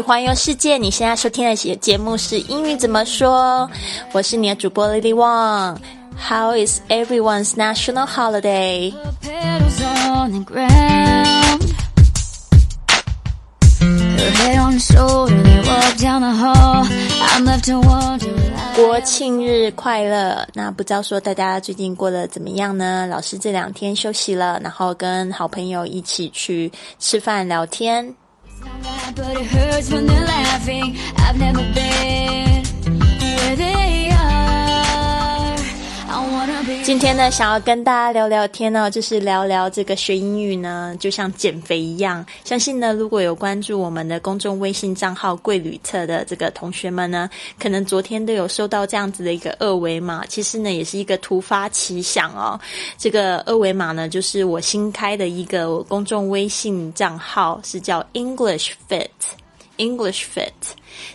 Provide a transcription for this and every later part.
环游世界，你现在收听的节节目是英语怎么说？我是你的主播 Lily Wang。How is everyone's national holiday？国庆日快乐！那不知道说大家最近过得怎么样呢？老师这两天休息了，然后跟好朋友一起去吃饭聊天。But it hurts when they're laughing. I've never been where they 今天呢，想要跟大家聊聊天呢，就是聊聊这个学英语呢，就像减肥一样。相信呢，如果有关注我们的公众微信账号“贵旅特”的这个同学们呢，可能昨天都有收到这样子的一个二维码。其实呢，也是一个突发奇想哦。这个二维码呢，就是我新开的一个公众微信账号，是叫 English Fit。English Fit，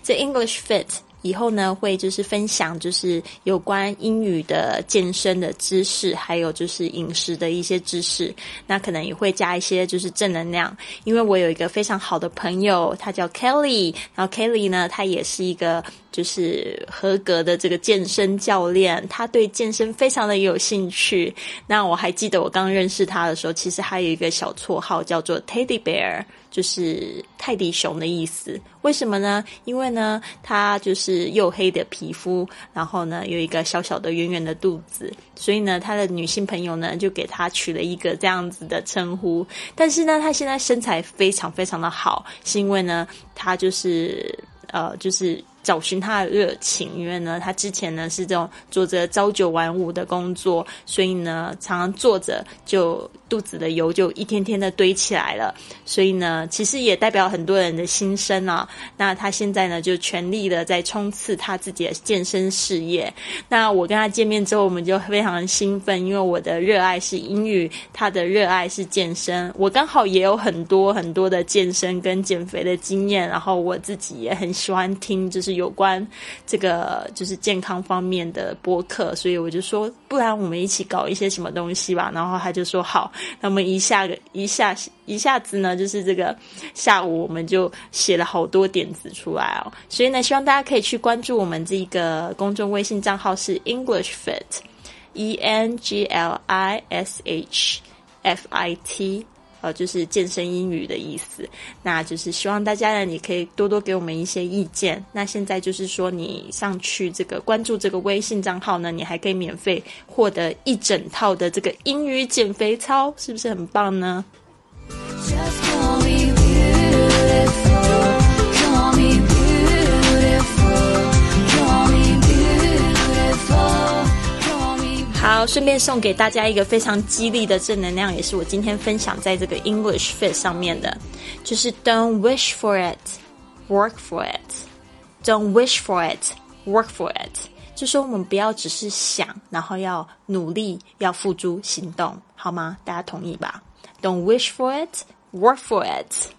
这 English Fit 以后呢，会就是分享就是有关英语的健身的知识，还有就是饮食的一些知识。那可能也会加一些就是正能量，因为我有一个非常好的朋友，他叫 Kelly，然后 Kelly 呢，他也是一个就是合格的这个健身教练，他对健身非常的有兴趣。那我还记得我刚认识他的时候，其实还有一个小绰号叫做 Teddy Bear。就是泰迪熊的意思。为什么呢？因为呢，他就是黝黑的皮肤，然后呢，有一个小小的圆圆的肚子，所以呢，他的女性朋友呢就给他取了一个这样子的称呼。但是呢，他现在身材非常非常的好，是因为呢，他就是呃，就是。找寻他的热情，因为呢，他之前呢是这种做着朝九晚五的工作，所以呢，常常坐着就肚子的油就一天天的堆起来了。所以呢，其实也代表很多人的心声啊。那他现在呢，就全力的在冲刺他自己的健身事业。那我跟他见面之后，我们就非常兴奋，因为我的热爱是英语，他的热爱是健身。我刚好也有很多很多的健身跟减肥的经验，然后我自己也很喜欢听，就是有关这个就是健康方面的播客，所以我就说，不然我们一起搞一些什么东西吧。然后他就说好，那我们一下个一下一下子呢，就是这个下午我们就写了好多点子出来哦。所以呢，希望大家可以去关注我们这个公众微信账号是 English Fit，E N G L I S H F I T。呃，就是健身英语的意思。那就是希望大家呢，你可以多多给我们一些意见。那现在就是说，你上去这个关注这个微信账号呢，你还可以免费获得一整套的这个英语减肥操，是不是很棒呢？好，顺便送给大家一个非常激励的正能量，也是我今天分享在这个 English Fit 上面的，就是 Don't wish for it, work for it. Don't wish for it, work for it. 就说我们不要只是想，然后要努力，要付诸行动，好吗？大家同意吧？Don't wish for it, work for it.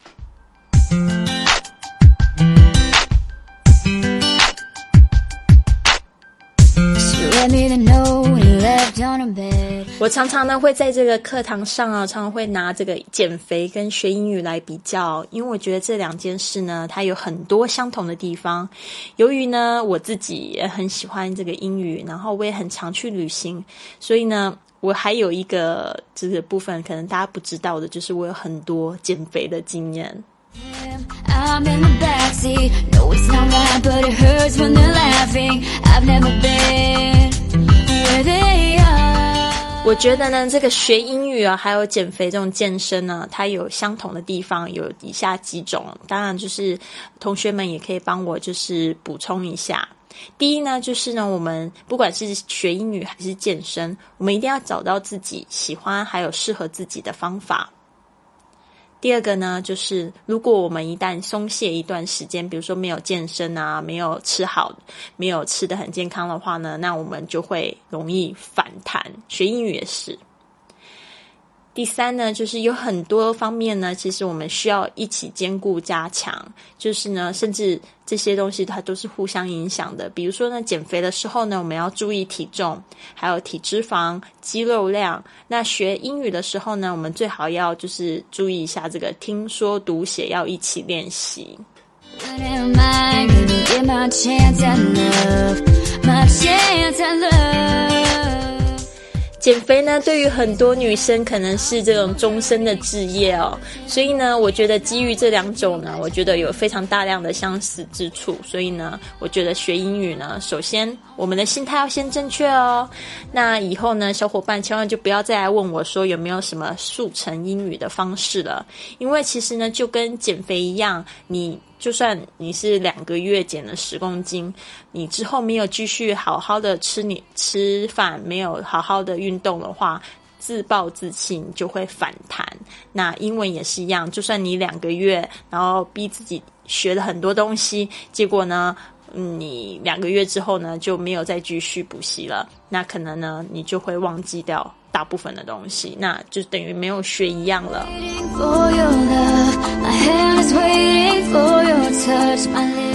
我常常呢会在这个课堂上啊，常常会拿这个减肥跟学英语来比较，因为我觉得这两件事呢，它有很多相同的地方。由于呢我自己也很喜欢这个英语，然后我也很常去旅行，所以呢，我还有一个这个部分可能大家不知道的，就是我有很多减肥的经验。我觉得呢，这个学英语啊，还有减肥这种健身呢，它有相同的地方，有以下几种。当然，就是同学们也可以帮我就是补充一下。第一呢，就是呢，我们不管是学英语还是健身，我们一定要找到自己喜欢还有适合自己的方法。第二个呢，就是如果我们一旦松懈一段时间，比如说没有健身啊，没有吃好，没有吃的很健康的话呢，那我们就会容易反。学英语也是。第三呢，就是有很多方面呢，其实我们需要一起兼顾加强。就是呢，甚至这些东西它都是互相影响的。比如说呢，减肥的时候呢，我们要注意体重，还有体脂肪、肌肉量。那学英语的时候呢，我们最好要就是注意一下这个听说读写要一起练习。my 减肥呢，对于很多女生可能是这种终身的志业哦，所以呢，我觉得基于这两种呢，我觉得有非常大量的相似之处，所以呢，我觉得学英语呢，首先我们的心态要先正确哦。那以后呢，小伙伴千万就不要再来问我说有没有什么速成英语的方式了，因为其实呢，就跟减肥一样，你。就算你是两个月减了十公斤，你之后没有继续好好的吃你吃饭，没有好好的运动的话，自暴自弃就会反弹。那英文也是一样，就算你两个月，然后逼自己学了很多东西，结果呢，你两个月之后呢就没有再继续补习了，那可能呢你就会忘记掉大部分的东西，那就等于没有学一样了。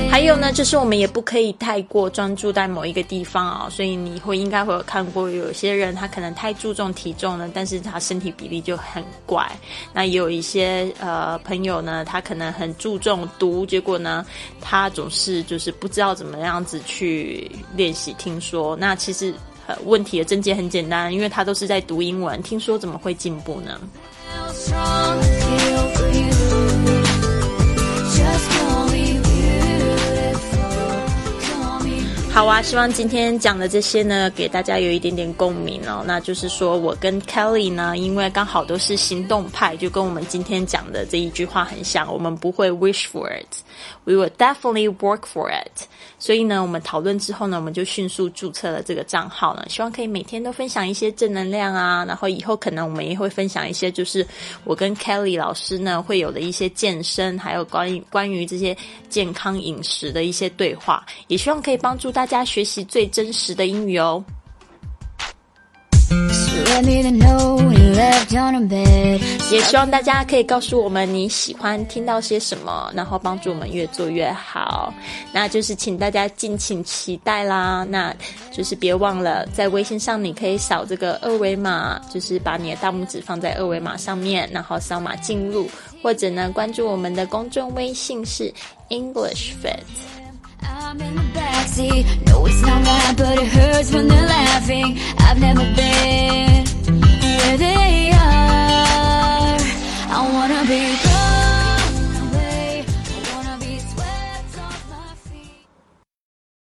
还有呢，就是我们也不可以太过专注在某一个地方啊、所以你会应该会有看过，有些人他可能太注重体重了，但是他身体比例就很怪。那有一些呃朋友呢，他可能很注重读，结果呢，他总是就是不知道怎么样子去练习听说。那其实。问题的症结很简单，因为他都是在读英文，听说怎么会进步呢？好啊，希望今天讲的这些呢，给大家有一点点共鸣哦。那就是说我跟 Kelly 呢，因为刚好都是行动派，就跟我们今天讲的这一句话很像。我们不会 wish for it，we will definitely work for it。所以呢，我们讨论之后呢，我们就迅速注册了这个账号呢，希望可以每天都分享一些正能量啊。然后以后可能我们也会分享一些，就是我跟 Kelly 老师呢会有的一些健身，还有关于关于这些健康饮食的一些对话，也希望可以帮助大家学习最真实的英语哦。也希望大家可以告诉我们你喜欢听到些什么，然后帮助我们越做越好。那就是请大家敬请期待啦。那就是别忘了在微信上你可以扫这个二维码，就是把你的大拇指放在二维码上面，然后扫码进入，或者呢关注我们的公众微信是 English Fit。Backseat. No, it's not right, but it hurts when they're laughing. I've never been where they are. I wanna be.